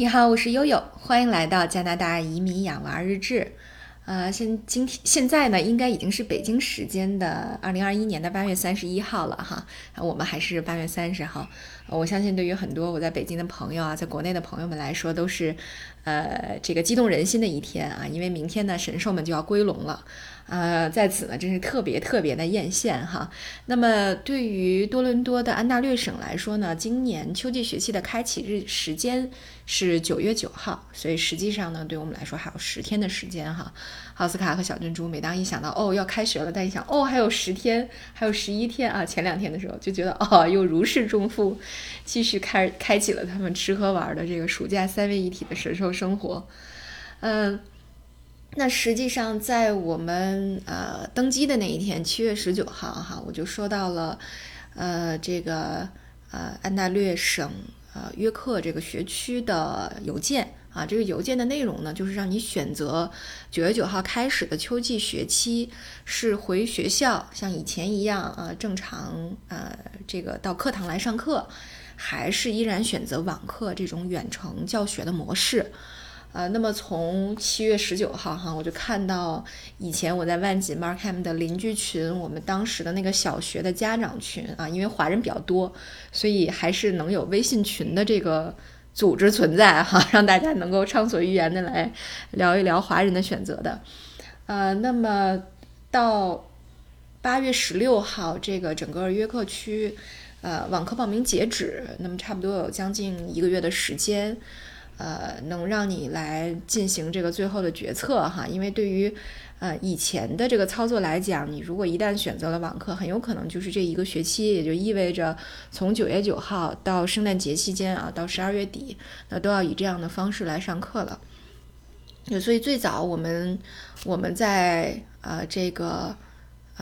你好，我是悠悠，欢迎来到加拿大移民养娃日志。呃，现今天现在呢，应该已经是北京时间的二零二一年的八月三十一号了哈，我们还是八月三十号。我相信对于很多我在北京的朋友啊，在国内的朋友们来说，都是呃这个激动人心的一天啊，因为明天呢，神兽们就要归笼了。呃，在此呢，真是特别特别的艳羡哈。那么，对于多伦多的安大略省来说呢，今年秋季学期的开启日时间是九月九号，所以实际上呢，对我们来说还有十天的时间哈。奥斯卡和小珍珠，每当一想到哦要开学了，但一想哦还有十天，还有十一天啊，前两天的时候就觉得哦又如释重负，继续开开启了他们吃喝玩的这个暑假三位一体的神兽生活，嗯。那实际上，在我们呃登机的那一天，七月十九号哈，我就收到了，呃，这个呃安大略省呃约克这个学区的邮件啊。这个邮件的内容呢，就是让你选择九月九号开始的秋季学期是回学校，像以前一样啊，正常呃这个到课堂来上课，还是依然选择网课这种远程教学的模式。呃，那么从七月十九号哈，我就看到以前我在万锦 Markham 的邻居群，我们当时的那个小学的家长群啊，因为华人比较多，所以还是能有微信群的这个组织存在哈，让大家能够畅所欲言的来聊一聊华人的选择的。呃，那么到八月十六号，这个整个约克区呃网课报名截止，那么差不多有将近一个月的时间。呃，能让你来进行这个最后的决策哈，因为对于呃以前的这个操作来讲，你如果一旦选择了网课，很有可能就是这一个学期，也就意味着从九月九号到圣诞节期间啊，到十二月底，那都要以这样的方式来上课了。所以最早我们我们在呃这个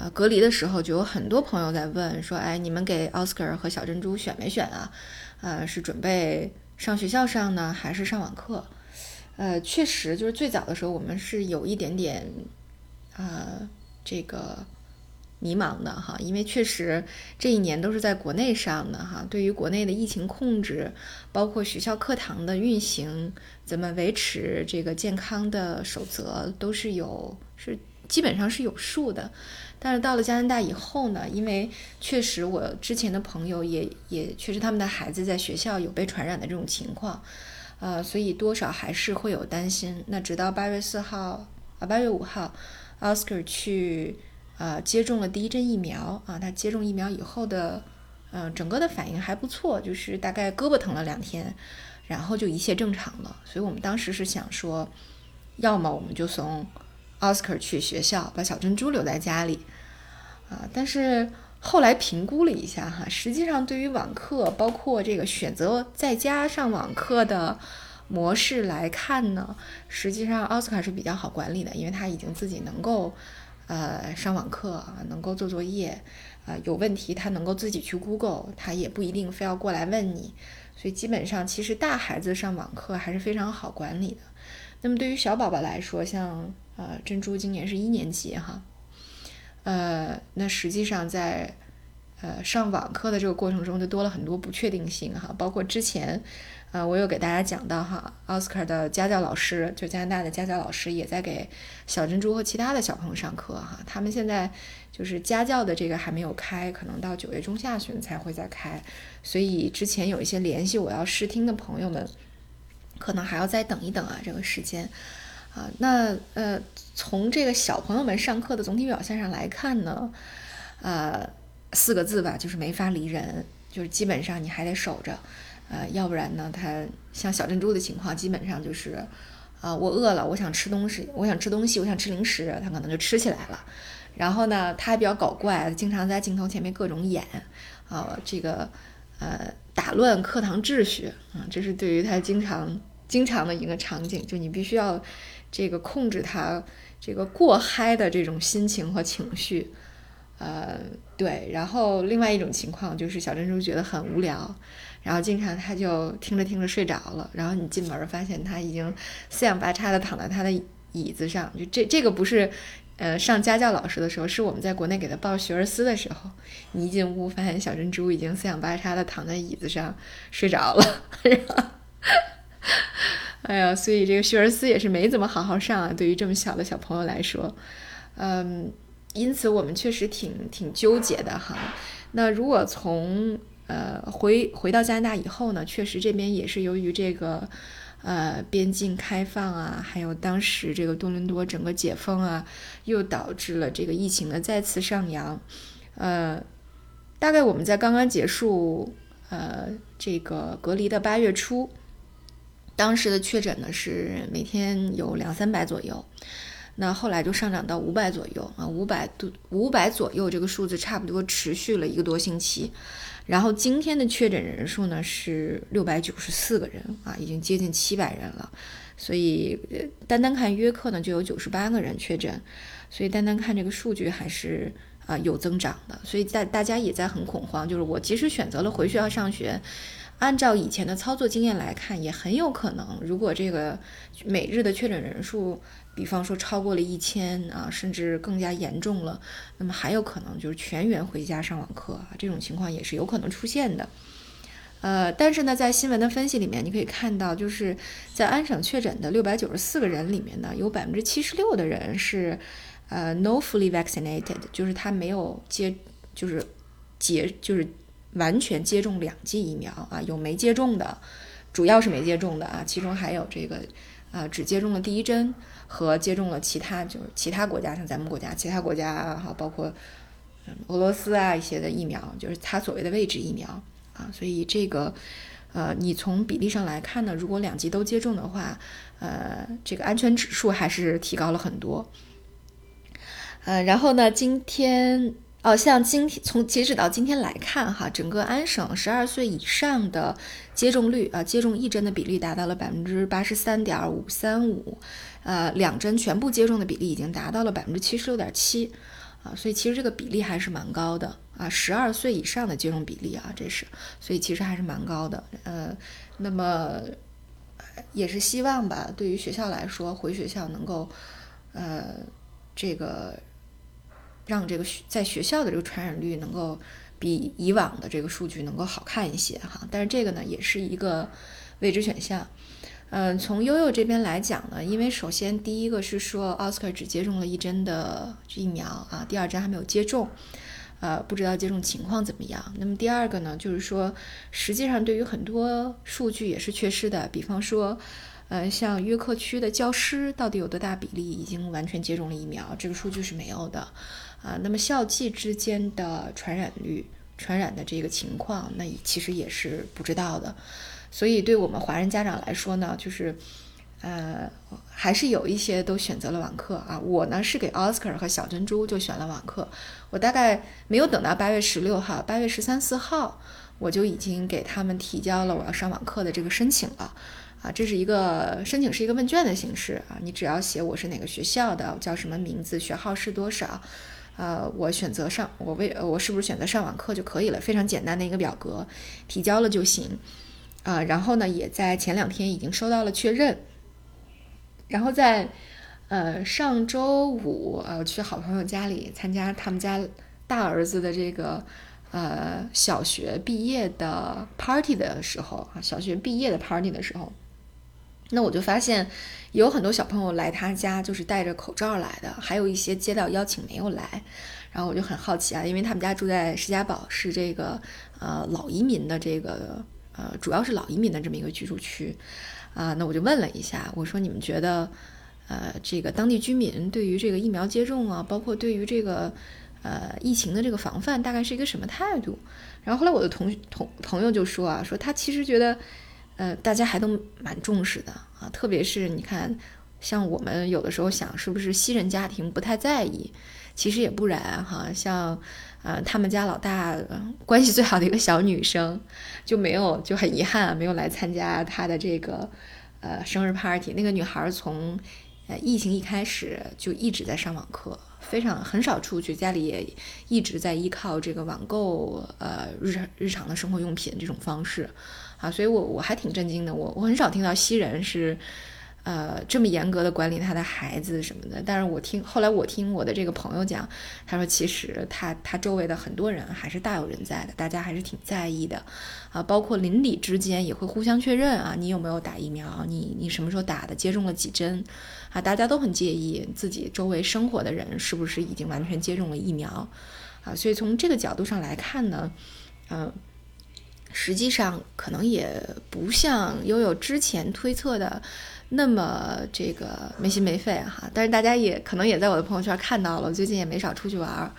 呃隔离的时候，就有很多朋友在问说，哎，你们给奥斯卡和小珍珠选没选啊？呃，是准备。上学校上呢，还是上网课？呃，确实就是最早的时候，我们是有一点点，呃，这个迷茫的哈，因为确实这一年都是在国内上的哈，对于国内的疫情控制，包括学校课堂的运行，怎么维持这个健康的守则，都是有是基本上是有数的。但是到了加拿大以后呢，因为确实我之前的朋友也也确实他们的孩子在学校有被传染的这种情况，呃，所以多少还是会有担心。那直到八月四号啊，八月五号，Oscar 去呃接种了第一针疫苗啊，他接种疫苗以后的嗯整个的反应还不错，就是大概胳膊疼了两天，然后就一切正常了。所以我们当时是想说，要么我们就从。奥斯卡去学校，把小珍珠留在家里，啊！但是后来评估了一下哈，实际上对于网课，包括这个选择在家上网课的模式来看呢，实际上奥斯卡是比较好管理的，因为他已经自己能够呃上网课，能够做作业啊，有问题他能够自己去 Google，他也不一定非要过来问你，所以基本上其实大孩子上网课还是非常好管理的。那么对于小宝宝来说，像呃，珍珠今年是一年级哈，呃，那实际上在呃上网课的这个过程中，就多了很多不确定性哈，包括之前，呃，我有给大家讲到哈，奥斯卡的家教老师，就加拿大的家教老师也在给小珍珠和其他的小朋友上课哈，他们现在就是家教的这个还没有开，可能到九月中下旬才会再开，所以之前有一些联系我要试听的朋友们，可能还要再等一等啊，这个时间。啊，那呃，从这个小朋友们上课的总体表现上来看呢，呃，四个字吧，就是没法离人，就是基本上你还得守着，呃，要不然呢，他像小珍珠的情况，基本上就是，啊，我饿了，我想吃东西，我想吃东西，我想吃零食，他可能就吃起来了。然后呢，他还比较搞怪，经常在镜头前面各种演，啊，这个呃，打乱课堂秩序啊，这是对于他经常经常的一个场景，就你必须要。这个控制他这个过嗨的这种心情和情绪，呃，对。然后另外一种情况就是小珍珠觉得很无聊，然后经常他就听着听着睡着了。然后你进门发现他已经四仰八叉的躺在他的椅子上。就这这个不是呃上家教老师的时候，是我们在国内给他报学而思的时候，你一进屋发现小珍珠已经四仰八叉的躺在椅子上睡着了。哎呀，所以这个学而思也是没怎么好好上啊，对于这么小的小朋友来说，嗯，因此我们确实挺挺纠结的哈。那如果从呃回回到加拿大以后呢，确实这边也是由于这个呃边境开放啊，还有当时这个多伦多整个解封啊，又导致了这个疫情的再次上扬。呃，大概我们在刚刚结束呃这个隔离的八月初，当时的确诊呢是每天有两三百左右，那后来就上涨到五百左右啊，五百多五百左右这个数字差不多持续了一个多星期，然后今天的确诊人数呢是六百九十四个人啊，已经接近七百人了，所以单单看约克呢就有九十八个人确诊，所以单单看这个数据还是。啊，有增长的，所以在大家也在很恐慌。就是我即使选择了回学校上学，按照以前的操作经验来看，也很有可能，如果这个每日的确诊人数，比方说超过了一千啊，甚至更加严重了，那么还有可能就是全员回家上网课啊，这种情况也是有可能出现的。呃，但是呢，在新闻的分析里面，你可以看到，就是在安省确诊的六百九十四个人里面呢，有百分之七十六的人是。呃，no fully vaccinated，就是他没有接，就是接，就是完全接种两剂疫苗啊，有没接种的，主要是没接种的啊，其中还有这个，呃，只接种了第一针和接种了其他，就是其他国家像咱们国家，其他国家哈，包括俄罗斯啊一些的疫苗，就是他所谓的位置疫苗啊，所以这个，呃，你从比例上来看呢，如果两剂都接种的话，呃，这个安全指数还是提高了很多。呃，然后呢？今天哦，像今天从截止到今天来看，哈，整个安省十二岁以上的接种率啊，接种一针的比例达到了百分之八十三点五三五，呃，两针全部接种的比例已经达到了百分之七十六点七，啊，所以其实这个比例还是蛮高的啊，十二岁以上的接种比例啊，这是，所以其实还是蛮高的，呃，那么也是希望吧，对于学校来说，回学校能够，呃，这个。让这个在学校的这个传染率能够比以往的这个数据能够好看一些哈，但是这个呢也是一个未知选项。嗯，从悠悠这边来讲呢，因为首先第一个是说奥斯卡只接种了一针的疫苗啊，第二针还没有接种，呃，不知道接种情况怎么样。那么第二个呢，就是说实际上对于很多数据也是缺失的，比方说，呃，像约克区的教师到底有多大比例已经完全接种了疫苗，这个数据是没有的。啊，那么校际之间的传染率、传染的这个情况，那其实也是不知道的。所以，对我们华人家长来说呢，就是，呃，还是有一些都选择了网课啊。我呢是给奥斯卡和小珍珠就选了网课。我大概没有等到八月十六号，八月十三四号，我就已经给他们提交了我要上网课的这个申请了。啊，这是一个申请，是一个问卷的形式啊。你只要写我是哪个学校的，叫什么名字，学号是多少。呃，我选择上，我为我是不是选择上网课就可以了？非常简单的一个表格，提交了就行。啊，然后呢，也在前两天已经收到了确认。然后在呃上周五，呃去好朋友家里参加他们家大儿子的这个呃小学毕业的 party 的时候，啊，小学毕业的 party 的时候。那我就发现，有很多小朋友来他家就是戴着口罩来的，还有一些接到邀请没有来，然后我就很好奇啊，因为他们家住在石家堡，是这个呃老移民的这个呃主要是老移民的这么一个居住区啊，那我就问了一下，我说你们觉得呃这个当地居民对于这个疫苗接种啊，包括对于这个呃疫情的这个防范，大概是一个什么态度？然后后来我的同同朋友就说啊，说他其实觉得。呃，大家还都蛮重视的啊，特别是你看，像我们有的时候想，是不是西人家庭不太在意？其实也不然哈，像呃，他们家老大关系最好的一个小女生，就没有就很遗憾没有来参加他的这个呃生日 party。那个女孩从呃疫情一开始就一直在上网课，非常很少出去，家里也一直在依靠这个网购呃日常日常的生活用品这种方式。啊，所以我我还挺震惊的。我我很少听到西人是，呃，这么严格的管理他的孩子什么的，但是我听后来我听我的这个朋友讲，他说其实他他周围的很多人还是大有人在的，大家还是挺在意的，啊，包括邻里之间也会互相确认啊，你有没有打疫苗，你你什么时候打的，接种了几针，啊，大家都很介意自己周围生活的人是不是已经完全接种了疫苗，啊，所以从这个角度上来看呢，嗯。实际上可能也不像悠悠之前推测的那么这个没心没肺哈，但是大家也可能也在我的朋友圈看到了，最近也没少出去玩儿，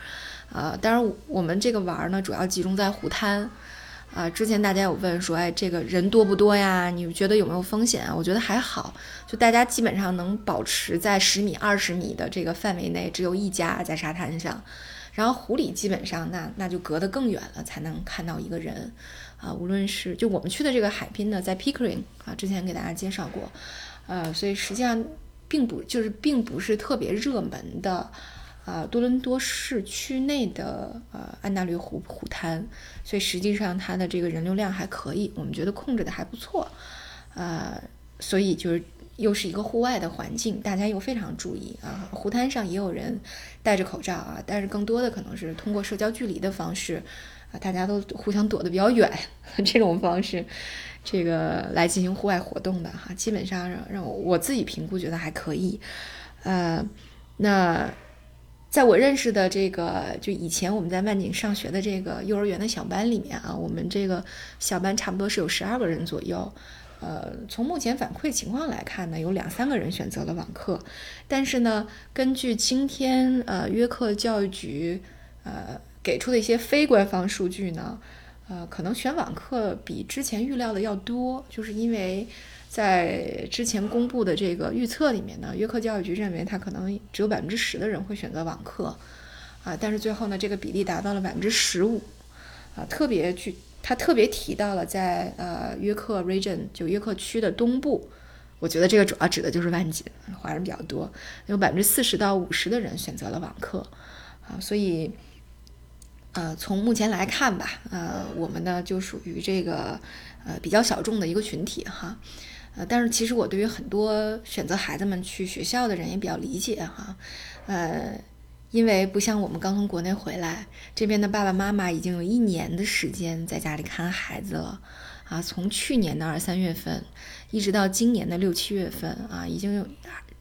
呃，当然我们这个玩儿呢主要集中在湖滩，啊，之前大家有问说，哎，这个人多不多呀？你觉得有没有风险啊？我觉得还好，就大家基本上能保持在十米、二十米的这个范围内，只有一家在沙滩上，然后湖里基本上那那就隔得更远了，才能看到一个人。啊，无论是就我们去的这个海滨呢，在 Pickering 啊，之前给大家介绍过，呃，所以实际上并不就是并不是特别热门的，啊，多伦多市区内的呃安大略湖湖滩，所以实际上它的这个人流量还可以，我们觉得控制的还不错，呃，所以就是又是一个户外的环境，大家又非常注意啊，湖滩上也有人戴着口罩啊，但是更多的可能是通过社交距离的方式。啊，大家都互相躲得比较远，这种方式，这个来进行户外活动的哈，基本上让让我我自己评估觉得还可以。呃，那在我认识的这个，就以前我们在万景上学的这个幼儿园的小班里面啊，我们这个小班差不多是有十二个人左右。呃，从目前反馈情况来看呢，有两三个人选择了网课，但是呢，根据今天呃约克教育局呃。给出的一些非官方数据呢，呃，可能选网课比之前预料的要多，就是因为在之前公布的这个预测里面呢，约克教育局认为他可能只有百分之十的人会选择网课，啊，但是最后呢，这个比例达到了百分之十五，啊，特别具他特别提到了在呃约克 region 就约克区的东部，我觉得这个主要指的就是万锦，华人比较多，有百分之四十到五十的人选择了网课，啊，所以。呃，从目前来看吧，呃，我们呢就属于这个呃比较小众的一个群体哈，呃，但是其实我对于很多选择孩子们去学校的人也比较理解哈，呃，因为不像我们刚从国内回来，这边的爸爸妈妈已经有一年的时间在家里看孩子了啊，从去年的二三月份一直到今年的六七月份啊，已经有。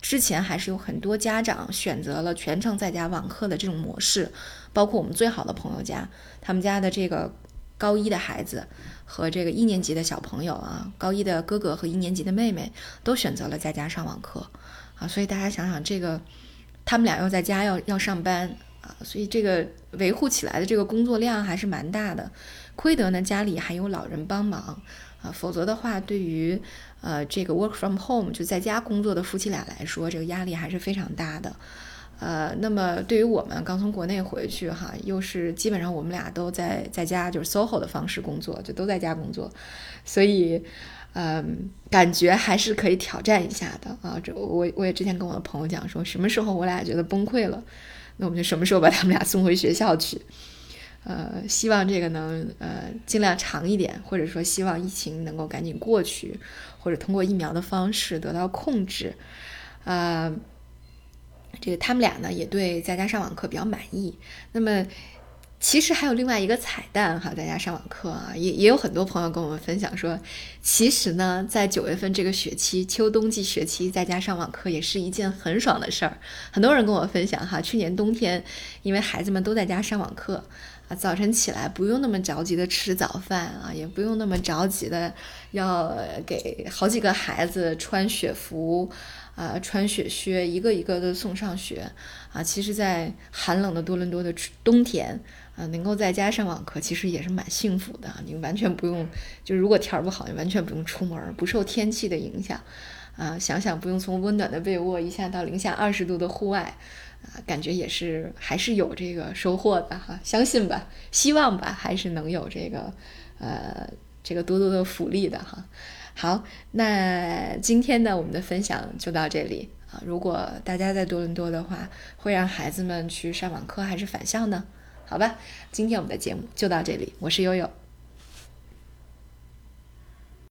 之前还是有很多家长选择了全程在家网课的这种模式，包括我们最好的朋友家，他们家的这个高一的孩子和这个一年级的小朋友啊，高一的哥哥和一年级的妹妹都选择了在家上网课啊，所以大家想想这个，他们俩要在家要要上班啊，所以这个维护起来的这个工作量还是蛮大的，亏得呢家里还有老人帮忙。啊，否则的话，对于呃这个 work from home 就在家工作的夫妻俩来说，这个压力还是非常大的。呃，那么对于我们刚从国内回去哈，又是基本上我们俩都在在家就是 soho 的方式工作，就都在家工作，所以嗯，感觉还是可以挑战一下的啊。这我我也之前跟我的朋友讲说，什么时候我俩觉得崩溃了，那我们就什么时候把他们俩送回学校去。呃，希望这个能呃尽量长一点，或者说希望疫情能够赶紧过去，或者通过疫苗的方式得到控制。呃，这个他们俩呢也对在家上网课比较满意。那么其实还有另外一个彩蛋哈，在家上网课啊，也也有很多朋友跟我们分享说，其实呢在九月份这个学期秋冬季学期在家上网课也是一件很爽的事儿。很多人跟我分享哈，去年冬天因为孩子们都在家上网课。啊，早晨起来不用那么着急的吃早饭啊，也不用那么着急的要给好几个孩子穿雪服，啊，穿雪靴，一个一个的送上学，啊，其实，在寒冷的多伦多的冬天，啊，能够在家上网课，其实也是蛮幸福的。你完全不用，就如果天儿不好，你完全不用出门，不受天气的影响，啊，想想不用从温暖的被窝一下到零下二十度的户外。啊，感觉也是还是有这个收获的哈，相信吧，希望吧，还是能有这个，呃，这个多多的福利的哈。好，那今天呢，我们的分享就到这里啊。如果大家在多伦多的话，会让孩子们去上网课还是返校呢？好吧，今天我们的节目就到这里，我是悠悠。